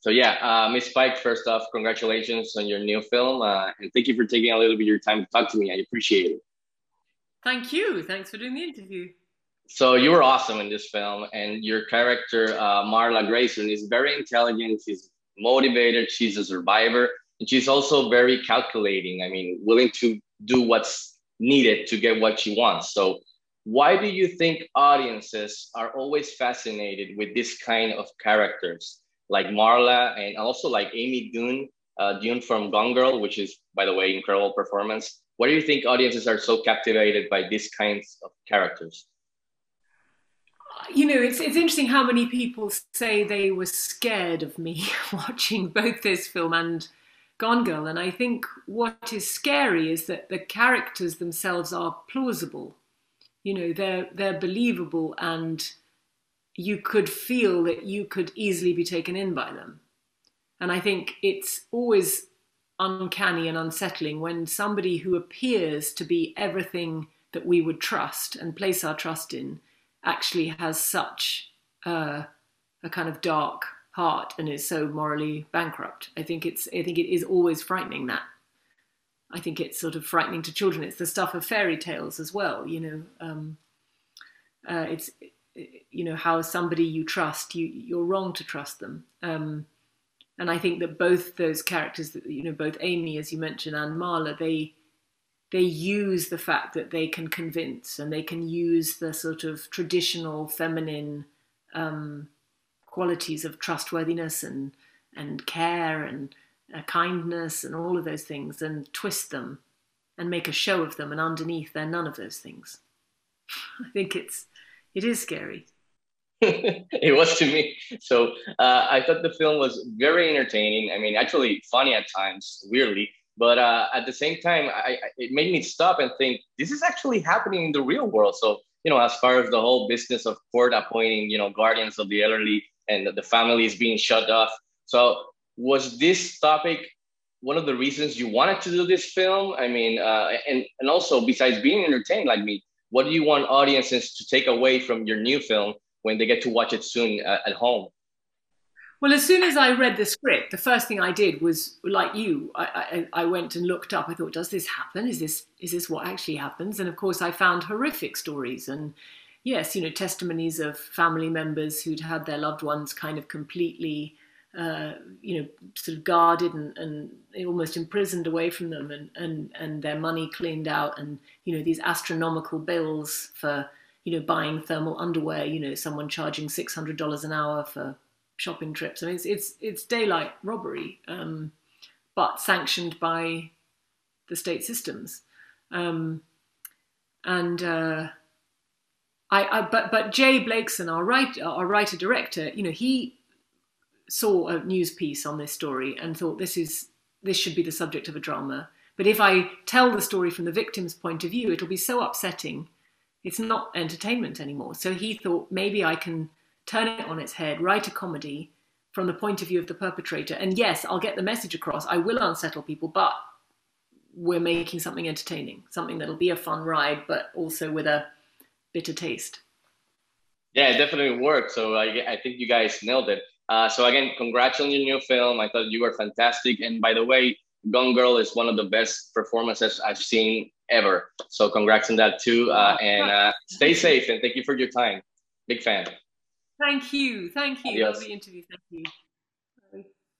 so yeah, uh, Miss Pike, first off, congratulations on your new film, uh, and thank you for taking a little bit of your time to talk to me. I appreciate it. Thank you. Thanks for doing the interview. So you were awesome in this film, and your character uh, Marla Grayson is very intelligent. She's motivated. She's a survivor, and she's also very calculating. I mean, willing to do what's needed to get what she wants. So why do you think audiences are always fascinated with this kind of characters like Marla and also like Amy Dunne, uh, Dunne from Gone Girl, which is, by the way, incredible performance. Why do you think audiences are so captivated by these kinds of characters? You know, it's, it's interesting how many people say they were scared of me watching both this film and Gone Girl. And I think what is scary is that the characters themselves are plausible you know they're they're believable and you could feel that you could easily be taken in by them and i think it's always uncanny and unsettling when somebody who appears to be everything that we would trust and place our trust in actually has such a kind of dark heart and is so morally bankrupt i think it's i think it is always frightening that I think it's sort of frightening to children. It's the stuff of fairy tales as well. You know, um, uh, it's you know how somebody you trust, you you're wrong to trust them. Um, and I think that both those characters, that you know, both Amy, as you mentioned, and Marla, they they use the fact that they can convince and they can use the sort of traditional feminine um, qualities of trustworthiness and and care and uh, kindness and all of those things and twist them and make a show of them and underneath they're none of those things i think it's it is scary. It was to me. So uh, i thought the film was very entertaining. I mean actually funny at times weirdly but uh, at the same time I, I, it made me stop and think this is actually happening in the real world. So you know as far as the whole business of court appointing you know guardians of the elderly and the families being shut off. So was this topic one of the reasons you wanted to do this film? I mean, uh, and and also besides being entertained like me, what do you want audiences to take away from your new film when they get to watch it soon at, at home? Well, as soon as I read the script, the first thing I did was, like you, I, I, I, went and looked up. I thought, does this happen? Is this is this what actually happens? And of course, I found horrific stories and yes, you know, testimonies of family members who'd had their loved ones kind of completely uh, you know, sort of guarded and, and almost imprisoned away from them, and, and and their money cleaned out, and you know these astronomical bills for you know buying thermal underwear. You know, someone charging six hundred dollars an hour for shopping trips. I mean, it's it's, it's daylight robbery, um, but sanctioned by the state systems, um, and. Uh, I, I, but but Jay Blakeson, our writer, our writer director, you know, he saw a news piece on this story and thought this is this should be the subject of a drama. But if I tell the story from the victim's point of view, it'll be so upsetting. It's not entertainment anymore. So he thought maybe I can turn it on its head, write a comedy from the point of view of the perpetrator. And yes, I'll get the message across. I will unsettle people, but we're making something entertaining, something that'll be a fun ride, but also with a bitter taste. Yeah, it definitely worked. So I, I think you guys nailed it. Uh, so again, congrats on your new film. I thought you were fantastic. And by the way, Gone Girl is one of the best performances I've seen ever. So congrats on that too. Uh, and uh, stay safe and thank you for your time. Big fan. Thank you. Thank you. Adios. Lovely interview. Thank you.